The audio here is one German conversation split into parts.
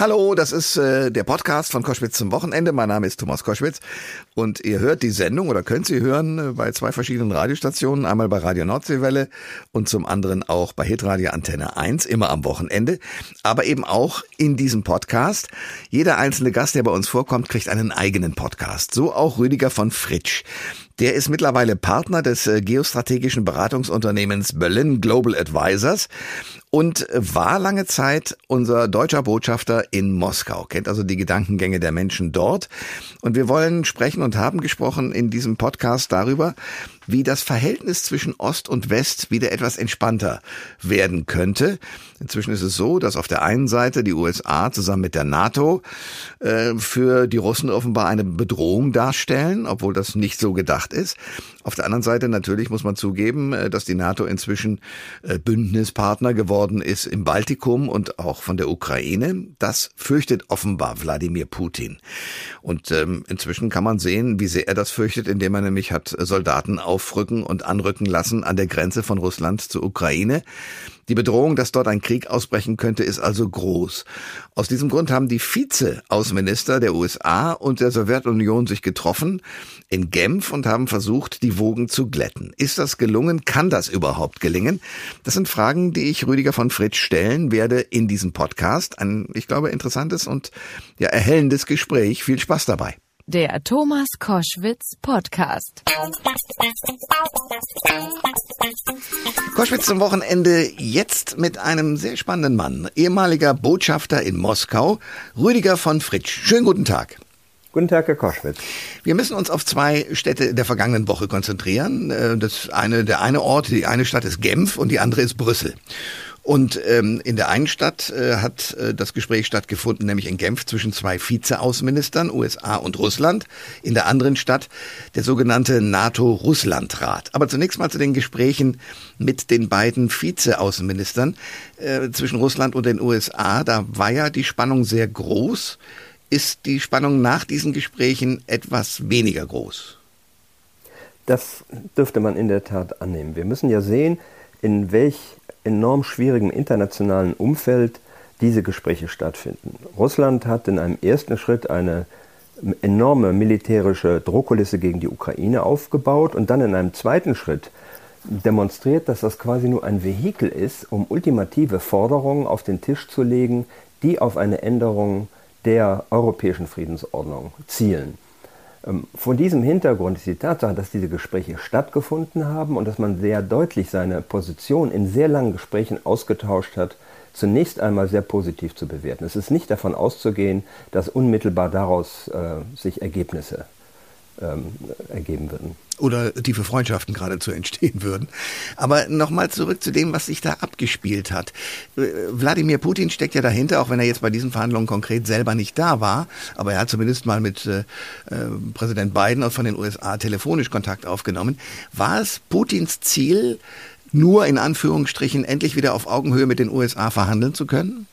Hallo, das ist äh, der Podcast von Koschwitz zum Wochenende. Mein Name ist Thomas Koschwitz und ihr hört die Sendung oder könnt sie hören äh, bei zwei verschiedenen Radiostationen, einmal bei Radio Nordseewelle und zum anderen auch bei Hitradio Antenne 1, immer am Wochenende, aber eben auch in diesem Podcast. Jeder einzelne Gast, der bei uns vorkommt, kriegt einen eigenen Podcast. So auch Rüdiger von Fritsch. Der ist mittlerweile Partner des äh, geostrategischen Beratungsunternehmens Berlin Global Advisors und war lange Zeit unser deutscher Botschafter in Moskau, kennt also die Gedankengänge der Menschen dort. Und wir wollen sprechen und haben gesprochen in diesem Podcast darüber, wie das Verhältnis zwischen Ost und West wieder etwas entspannter werden könnte. Inzwischen ist es so, dass auf der einen Seite die USA zusammen mit der NATO äh, für die Russen offenbar eine Bedrohung darstellen, obwohl das nicht so gedacht ist. Auf der anderen Seite natürlich muss man zugeben, äh, dass die NATO inzwischen äh, Bündnispartner geworden ist im Baltikum und auch von der Ukraine. Das fürchtet offenbar Wladimir Putin. Und ähm, inzwischen kann man sehen, wie sehr er das fürchtet, indem er nämlich hat Soldaten aufrücken und anrücken lassen an der Grenze von Russland zur Ukraine. Die Bedrohung, dass dort ein Krieg ausbrechen könnte, ist also groß. Aus diesem Grund haben die Vize-Außenminister der USA und der Sowjetunion sich getroffen in Genf und haben versucht, die Wogen zu glätten. Ist das gelungen? Kann das überhaupt gelingen? Das sind Fragen, die ich Rüdiger von Fritsch stellen werde in diesem Podcast. Ein, ich glaube, interessantes und ja, erhellendes Gespräch. Viel Spaß dabei. Der Thomas Koschwitz Podcast. Koschwitz zum Wochenende jetzt mit einem sehr spannenden Mann, ehemaliger Botschafter in Moskau, Rüdiger von Fritsch. Schönen guten Tag. Guten Tag, Herr Koschwitz. Wir müssen uns auf zwei Städte der vergangenen Woche konzentrieren. Äh, das eine, der eine Ort, die eine Stadt ist Genf und die andere ist Brüssel. Und ähm, in der einen Stadt äh, hat äh, das Gespräch stattgefunden, nämlich in Genf zwischen zwei Vizeaußenministern, USA und Russland. In der anderen Stadt der sogenannte NATO-Russland-Rat. Aber zunächst mal zu den Gesprächen mit den beiden Vizeaußenministern äh, zwischen Russland und den USA. Da war ja die Spannung sehr groß. Ist die Spannung nach diesen Gesprächen etwas weniger groß? Das dürfte man in der Tat annehmen. Wir müssen ja sehen, in welch enorm schwierigem internationalen Umfeld diese Gespräche stattfinden. Russland hat in einem ersten Schritt eine enorme militärische Drohkulisse gegen die Ukraine aufgebaut und dann in einem zweiten Schritt demonstriert, dass das quasi nur ein Vehikel ist, um ultimative Forderungen auf den Tisch zu legen, die auf eine Änderung der europäischen Friedensordnung zielen. Ähm, vor diesem Hintergrund ist die Tatsache, dass diese Gespräche stattgefunden haben und dass man sehr deutlich seine Position in sehr langen Gesprächen ausgetauscht hat, zunächst einmal sehr positiv zu bewerten. Es ist nicht davon auszugehen, dass unmittelbar daraus äh, sich Ergebnisse ähm, ergeben würden oder tiefe Freundschaften geradezu entstehen würden. Aber nochmal zurück zu dem, was sich da abgespielt hat. Wladimir Putin steckt ja dahinter, auch wenn er jetzt bei diesen Verhandlungen konkret selber nicht da war, aber er hat zumindest mal mit äh, äh Präsident Biden von den USA telefonisch Kontakt aufgenommen. War es Putins Ziel, nur in Anführungsstrichen endlich wieder auf Augenhöhe mit den USA verhandeln zu können?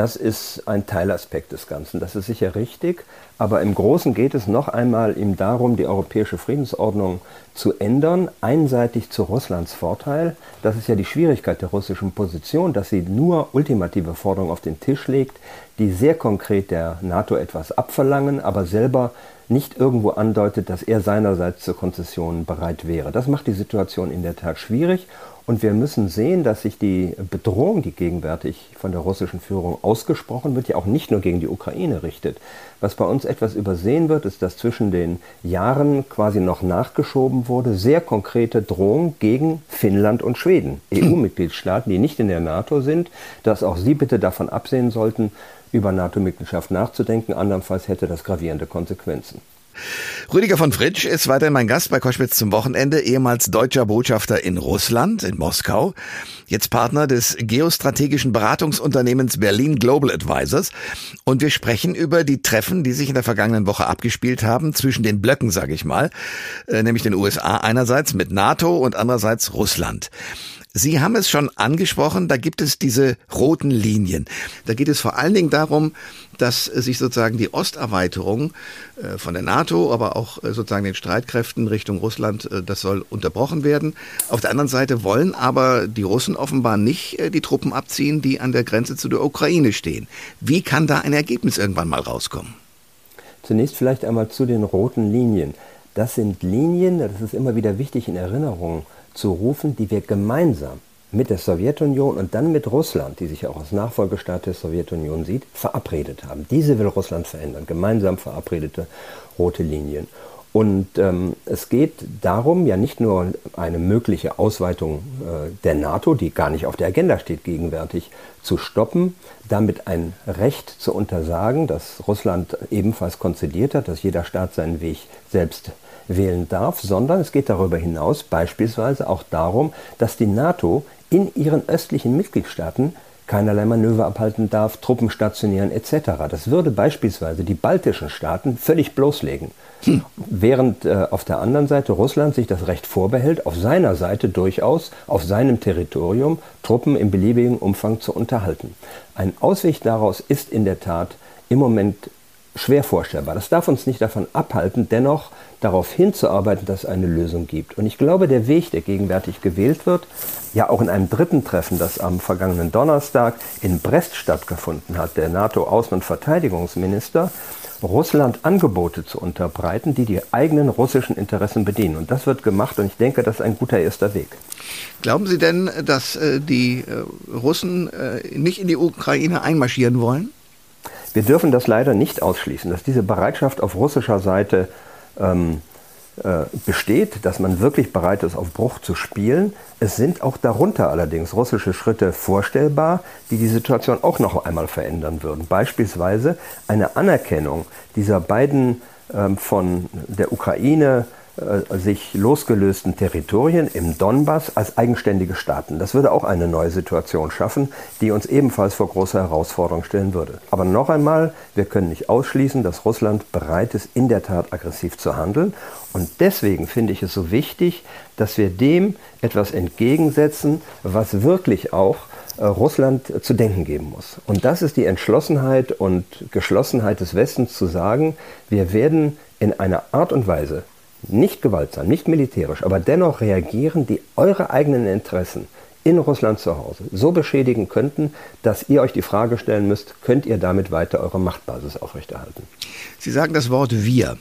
Das ist ein Teilaspekt des Ganzen, das ist sicher richtig. Aber im Großen geht es noch einmal ihm darum, die europäische Friedensordnung zu ändern, einseitig zu Russlands Vorteil. Das ist ja die Schwierigkeit der russischen Position, dass sie nur ultimative Forderungen auf den Tisch legt, die sehr konkret der NATO etwas abverlangen, aber selber nicht irgendwo andeutet, dass er seinerseits zur Konzession bereit wäre. Das macht die Situation in der Tat schwierig und wir müssen sehen, dass sich die Bedrohung, die gegenwärtig von der russischen Führung ausgesprochen wird, ja auch nicht nur gegen die Ukraine richtet. Was bei uns etwas übersehen wird, ist, dass zwischen den Jahren quasi noch nachgeschoben wurde, sehr konkrete Drohung gegen Finnland und Schweden, EU-Mitgliedstaaten, die nicht in der NATO sind, dass auch sie bitte davon absehen sollten, über NATO-Mitgliedschaft nachzudenken. Andernfalls hätte das gravierende Konsequenzen. Rüdiger von Fritsch ist weiterhin mein Gast bei Koschwitz zum Wochenende, ehemals deutscher Botschafter in Russland, in Moskau, jetzt Partner des geostrategischen Beratungsunternehmens Berlin Global Advisors. Und wir sprechen über die Treffen, die sich in der vergangenen Woche abgespielt haben, zwischen den Blöcken, sage ich mal, äh, nämlich den USA einerseits mit NATO und andererseits Russland. Sie haben es schon angesprochen, da gibt es diese roten Linien. Da geht es vor allen Dingen darum, dass sich sozusagen die Osterweiterung äh, von der NATO, aber auch äh, sozusagen den Streitkräften Richtung Russland, äh, das soll unterbrochen werden. Auf der anderen Seite wollen aber die Russen offenbar nicht die Truppen abziehen, die an der Grenze zu der Ukraine stehen. Wie kann da ein Ergebnis irgendwann mal rauskommen? Zunächst vielleicht einmal zu den roten Linien. Das sind Linien, das ist immer wieder wichtig in Erinnerung zu rufen, die wir gemeinsam mit der Sowjetunion und dann mit Russland, die sich auch als Nachfolgestaat der Sowjetunion sieht, verabredet haben. Diese will Russland verändern, gemeinsam verabredete rote Linien. Und ähm, es geht darum, ja nicht nur eine mögliche Ausweitung äh, der NATO, die gar nicht auf der Agenda steht gegenwärtig, zu stoppen, damit ein Recht zu untersagen, das Russland ebenfalls konzidiert hat, dass jeder Staat seinen Weg selbst wählen darf, sondern es geht darüber hinaus beispielsweise auch darum, dass die NATO in ihren östlichen Mitgliedstaaten keinerlei Manöver abhalten darf, Truppen stationieren etc. Das würde beispielsweise die baltischen Staaten völlig bloßlegen. Hm. Während äh, auf der anderen Seite Russland sich das Recht vorbehält, auf seiner Seite durchaus auf seinem Territorium Truppen im beliebigen Umfang zu unterhalten. Ein Ausweg daraus ist in der Tat im Moment schwer vorstellbar. Das darf uns nicht davon abhalten, dennoch darauf hinzuarbeiten, dass es eine Lösung gibt. Und ich glaube, der Weg, der gegenwärtig gewählt wird, ja auch in einem dritten Treffen, das am vergangenen Donnerstag in Brest stattgefunden hat, der NATO-Außen- und Verteidigungsminister, Russland Angebote zu unterbreiten, die die eigenen russischen Interessen bedienen. Und das wird gemacht und ich denke, das ist ein guter erster Weg. Glauben Sie denn, dass äh, die äh, Russen äh, nicht in die Ukraine einmarschieren wollen? Wir dürfen das leider nicht ausschließen, dass diese Bereitschaft auf russischer Seite ähm, äh, besteht, dass man wirklich bereit ist, auf Bruch zu spielen. Es sind auch darunter allerdings russische Schritte vorstellbar, die die Situation auch noch einmal verändern würden. Beispielsweise eine Anerkennung dieser beiden ähm, von der Ukraine äh, sich losgelösten Territorien im Donbass als eigenständige Staaten. Das würde auch eine neue Situation schaffen, die uns ebenfalls vor große Herausforderungen stellen würde. Aber noch einmal, wir können nicht ausschließen, dass Russland bereit ist, in der Tat aggressiv zu handeln. Und deswegen finde ich es so wichtig, dass wir dem etwas entgegensetzen, was wirklich auch äh, Russland zu denken geben muss. Und das ist die Entschlossenheit und Geschlossenheit des Westens zu sagen, wir werden in einer Art und Weise nicht gewaltsam, nicht militärisch, aber dennoch reagieren, die eure eigenen Interessen in Russland zu Hause so beschädigen könnten, dass ihr euch die Frage stellen müsst, könnt ihr damit weiter eure Machtbasis aufrechterhalten? Sie sagen das Wort wir,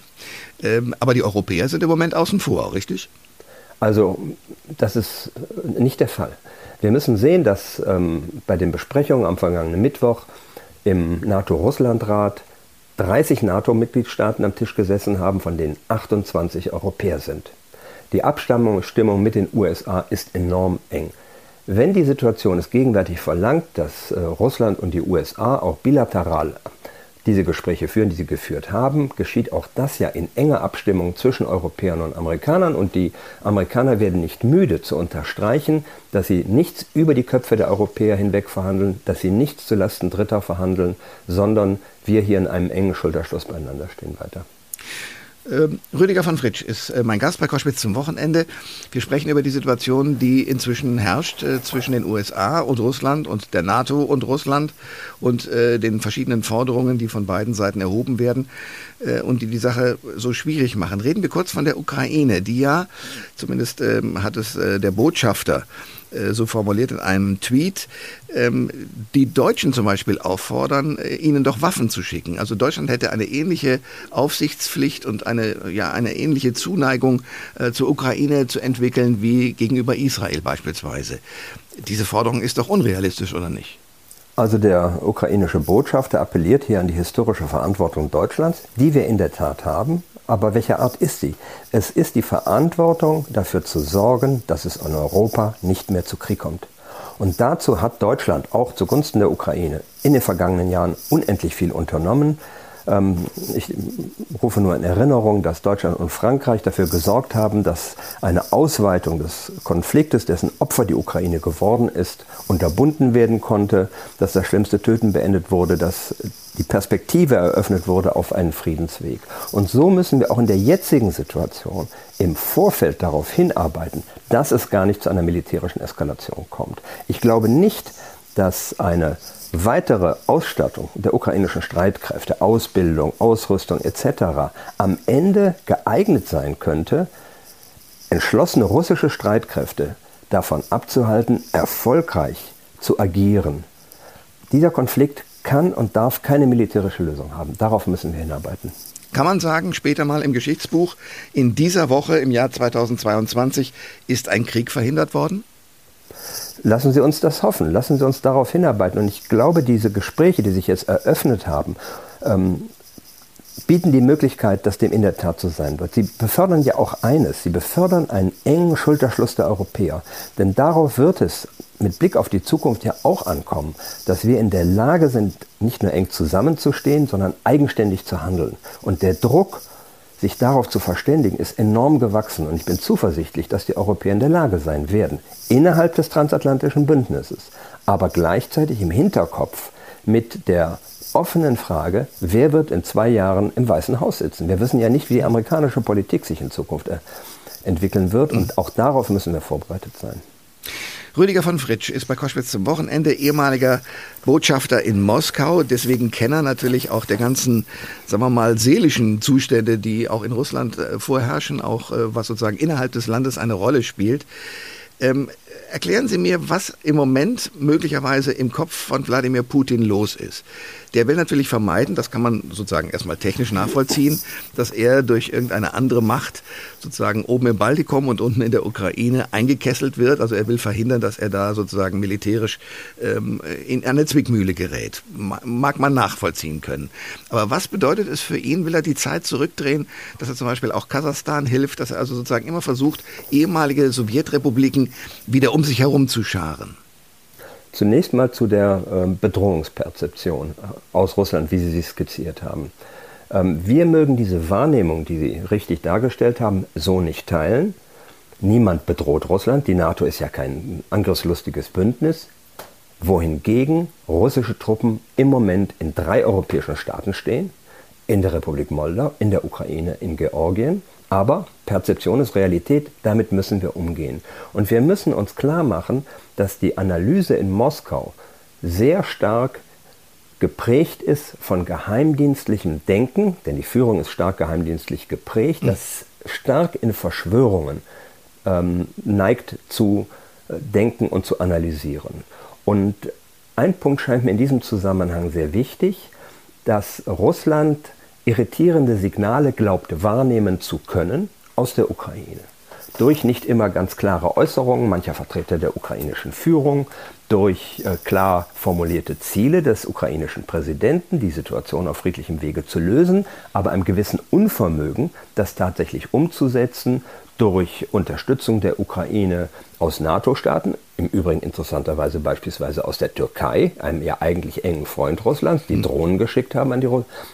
ähm, aber die Europäer sind im Moment außen vor, richtig? Also das ist nicht der Fall. Wir müssen sehen, dass ähm, bei den Besprechungen am vergangenen Mittwoch im NATO-Russland-Rat 30 NATO-Mitgliedstaaten am Tisch gesessen haben, von denen 28 Europäer sind. Die Abstimmung mit den USA ist enorm eng. Wenn die Situation es gegenwärtig verlangt, dass äh, Russland und die USA auch bilateral diese Gespräche führen, die sie geführt haben, geschieht auch das ja in enger Abstimmung zwischen Europäern und Amerikanern. Und die Amerikaner werden nicht müde zu unterstreichen, dass sie nichts über die Köpfe der Europäer hinweg verhandeln, dass sie nichts zulasten Dritter verhandeln, sondern wir hier in einem engen Schulterschluss beieinander stehen weiter. Ähm, Rüdiger von Fritsch ist äh, mein Gast bei Koschwitz zum Wochenende. Wir sprechen über die Situation, die inzwischen herrscht äh, zwischen den USA und Russland und der NATO und Russland und äh, den verschiedenen Forderungen, die von beiden Seiten erhoben werden und die die Sache so schwierig machen. Reden wir kurz von der Ukraine, die ja, zumindest ähm, hat es der Botschafter so formuliert in einem Tweet, ähm, die Deutschen zum Beispiel auffordern, äh, ihnen doch Waffen zu schicken. Also Deutschland hätte eine ähnliche Aufsichtspflicht und eine, ja, eine ähnliche Zuneigung äh, zur Ukraine zu entwickeln wie gegenüber Israel beispielsweise. Diese Forderung ist doch unrealistisch, oder nicht? Also der ukrainische Botschafter appelliert hier an die historische Verantwortung Deutschlands, die wir in der Tat haben. Aber welcher Art ist sie? Es ist die Verantwortung, dafür zu sorgen, dass es in Europa nicht mehr zu Krieg kommt. Und dazu hat Deutschland auch zugunsten der Ukraine in den vergangenen Jahren unendlich viel unternommen. Ähm, ich rufe nur in Erinnerung, dass Deutschland und Frankreich dafür gesorgt haben, dass eine Ausweitung des Konfliktes, dessen Opfer die Ukraine geworden ist, unterbunden werden konnte, dass das schlimmste Töten beendet wurde, dass die Perspektive eröffnet wurde auf einen Friedensweg. Und so müssen wir auch in der jetzigen Situation im Vorfeld darauf hinarbeiten, dass es gar nicht zu einer militärischen Eskalation kommt. Ich glaube nicht, dass eine weitere Ausstattung der ukrainischen Streitkräfte, Ausbildung, Ausrüstung etc. am Ende geeignet sein könnte, entschlossene russische Streitkräfte davon abzuhalten, erfolgreich zu agieren. Dieser Konflikt kann und darf keine militärische Lösung haben. Darauf müssen wir hinarbeiten. Kann man sagen, später mal im Geschichtsbuch, in dieser Woche im Jahr 2022 ist ein Krieg verhindert worden? Lassen Sie uns das hoffen, lassen Sie uns darauf hinarbeiten. Und ich glaube, diese Gespräche, die sich jetzt eröffnet haben, ähm, bieten die Möglichkeit, dass dem in der Tat so sein wird. Sie befördern ja auch eines, sie befördern einen engen Schulterschluss der Europäer. Denn darauf wird es mit Blick auf die Zukunft ja auch ankommen, dass wir in der Lage sind, nicht nur eng zusammenzustehen, sondern eigenständig zu handeln. Und der Druck sich darauf zu verständigen, ist enorm gewachsen und ich bin zuversichtlich, dass die Europäer in der Lage sein werden, innerhalb des transatlantischen Bündnisses, aber gleichzeitig im Hinterkopf mit der offenen Frage, wer wird in zwei Jahren im Weißen Haus sitzen. Wir wissen ja nicht, wie die amerikanische Politik sich in Zukunft entwickeln wird und auch darauf müssen wir vorbereitet sein. Rüdiger von Fritsch ist bei Koschwitz zum Wochenende ehemaliger Botschafter in Moskau, deswegen Kenner natürlich auch der ganzen, sagen wir mal, seelischen Zustände, die auch in Russland äh, vorherrschen, auch äh, was sozusagen innerhalb des Landes eine Rolle spielt. Ähm, erklären Sie mir, was im Moment möglicherweise im Kopf von Wladimir Putin los ist. Der will natürlich vermeiden, das kann man sozusagen erstmal technisch nachvollziehen, dass er durch irgendeine andere Macht sozusagen oben im Baltikum und unten in der Ukraine eingekesselt wird. Also er will verhindern, dass er da sozusagen militärisch ähm, in eine Zwickmühle gerät. Mag man nachvollziehen können. Aber was bedeutet es für ihn? Will er die Zeit zurückdrehen, dass er zum Beispiel auch Kasachstan hilft, dass er also sozusagen immer versucht, ehemalige Sowjetrepubliken wieder um sich herum zu scharen? Zunächst mal zu der ähm, Bedrohungsperzeption äh, aus Russland, wie Sie sie skizziert haben. Ähm, wir mögen diese Wahrnehmung, die Sie richtig dargestellt haben, so nicht teilen. Niemand bedroht Russland. Die NATO ist ja kein angriffslustiges Bündnis. Wohingegen russische Truppen im Moment in drei europäischen Staaten stehen. In der Republik Moldau, in der Ukraine, in Georgien. Aber Perzeption ist Realität, damit müssen wir umgehen. Und wir müssen uns klar machen, dass die Analyse in Moskau sehr stark geprägt ist von geheimdienstlichem Denken, denn die Führung ist stark geheimdienstlich geprägt, das stark in Verschwörungen ähm, neigt zu äh, denken und zu analysieren. Und ein Punkt scheint mir in diesem Zusammenhang sehr wichtig, dass Russland irritierende Signale glaubt wahrnehmen zu können aus der Ukraine. Durch nicht immer ganz klare Äußerungen mancher Vertreter der ukrainischen Führung, durch äh, klar formulierte Ziele des ukrainischen Präsidenten, die Situation auf friedlichem Wege zu lösen, aber einem gewissen Unvermögen, das tatsächlich umzusetzen, durch Unterstützung der Ukraine aus NATO-Staaten, im Übrigen interessanterweise beispielsweise aus der Türkei, einem ja eigentlich engen Freund Russlands, die hm. Drohnen geschickt haben an die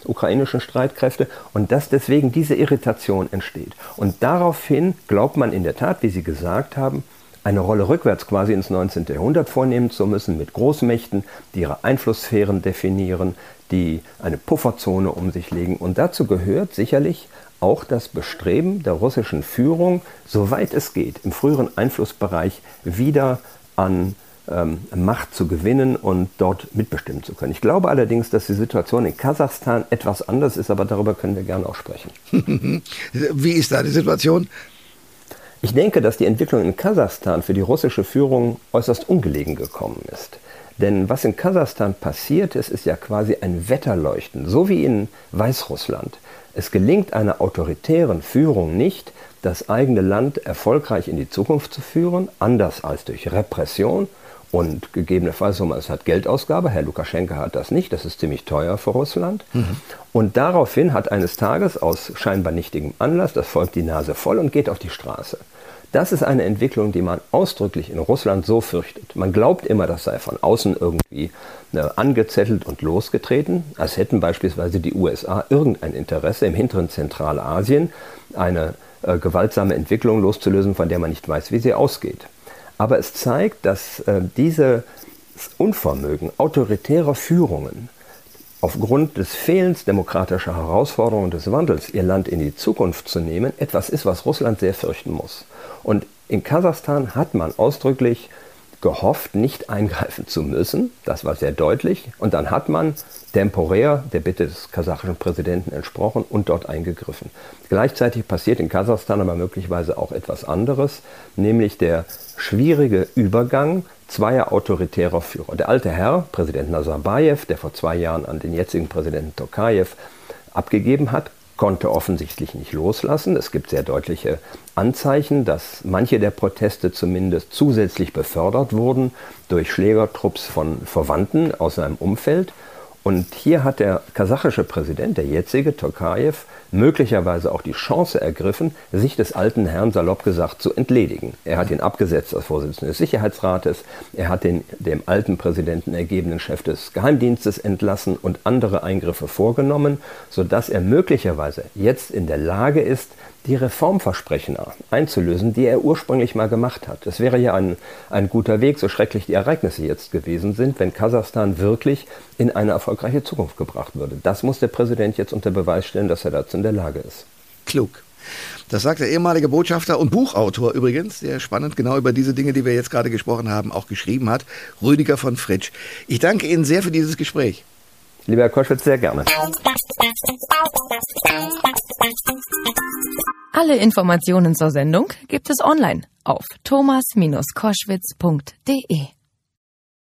ukrainischen Streitkräfte und dass deswegen diese Irritation entsteht. Und daraufhin glaubt man in der Tat, wie Sie gesagt haben, eine Rolle rückwärts quasi ins 19. Jahrhundert vornehmen zu müssen mit Großmächten, die ihre Einflusssphären definieren, die eine Pufferzone um sich legen. Und dazu gehört sicherlich auch das Bestreben der russischen Führung, soweit es geht, im früheren Einflussbereich wieder an ähm, Macht zu gewinnen und dort mitbestimmen zu können. Ich glaube allerdings, dass die Situation in Kasachstan etwas anders ist, aber darüber können wir gerne auch sprechen. Wie ist da die Situation? Ich denke, dass die Entwicklung in Kasachstan für die russische Führung äußerst ungelegen gekommen ist. Denn was in Kasachstan passiert ist, ist ja quasi ein Wetterleuchten, so wie in Weißrussland. Es gelingt einer autoritären Führung nicht, das eigene Land erfolgreich in die Zukunft zu führen, anders als durch Repression und gegebenenfalls, es hat Geldausgabe. Herr Lukaschenka hat das nicht, das ist ziemlich teuer für Russland. Mhm. Und daraufhin hat eines Tages aus scheinbar nichtigem Anlass das Volk die Nase voll und geht auf die Straße. Das ist eine Entwicklung, die man ausdrücklich in Russland so fürchtet. Man glaubt immer, das sei von außen irgendwie äh, angezettelt und losgetreten, als hätten beispielsweise die USA irgendein Interesse im hinteren Zentralasien eine äh, gewaltsame Entwicklung loszulösen, von der man nicht weiß, wie sie ausgeht. Aber es zeigt, dass äh, dieses Unvermögen autoritärer Führungen aufgrund des Fehlens demokratischer Herausforderungen des Wandels ihr Land in die Zukunft zu nehmen, etwas ist, was Russland sehr fürchten muss. Und in Kasachstan hat man ausdrücklich gehofft, nicht eingreifen zu müssen. Das war sehr deutlich. Und dann hat man temporär der Bitte des kasachischen Präsidenten entsprochen und dort eingegriffen. Gleichzeitig passiert in Kasachstan aber möglicherweise auch etwas anderes, nämlich der schwierige Übergang zweier autoritärer Führer. Der alte Herr, Präsident Nazarbayev, der vor zwei Jahren an den jetzigen Präsidenten Tokayev abgegeben hat, konnte offensichtlich nicht loslassen. Es gibt sehr deutliche Anzeichen, dass manche der Proteste zumindest zusätzlich befördert wurden durch Schlägertrupps von Verwandten aus seinem Umfeld. Und hier hat der kasachische Präsident, der jetzige Tokayev, möglicherweise auch die Chance ergriffen, sich des alten Herrn salopp gesagt zu entledigen. Er hat ihn abgesetzt als Vorsitzender des Sicherheitsrates, er hat den dem alten Präsidenten ergebenen Chef des Geheimdienstes entlassen und andere Eingriffe vorgenommen, sodass er möglicherweise jetzt in der Lage ist, die Reformversprechen einzulösen, die er ursprünglich mal gemacht hat. Es wäre ja ein, ein guter Weg, so schrecklich die Ereignisse jetzt gewesen sind, wenn Kasachstan wirklich in eine erfolgreiche Zukunft gebracht würde. Das muss der Präsident jetzt unter Beweis stellen, dass er dazu in der Lage ist. Klug. Das sagt der ehemalige Botschafter und Buchautor übrigens, der spannend genau über diese Dinge, die wir jetzt gerade gesprochen haben, auch geschrieben hat, Rüdiger von Fritsch. Ich danke Ihnen sehr für dieses Gespräch. Lieber Herr Koschwitz, sehr gerne. Alle Informationen zur Sendung gibt es online auf thomas-koschwitz.de.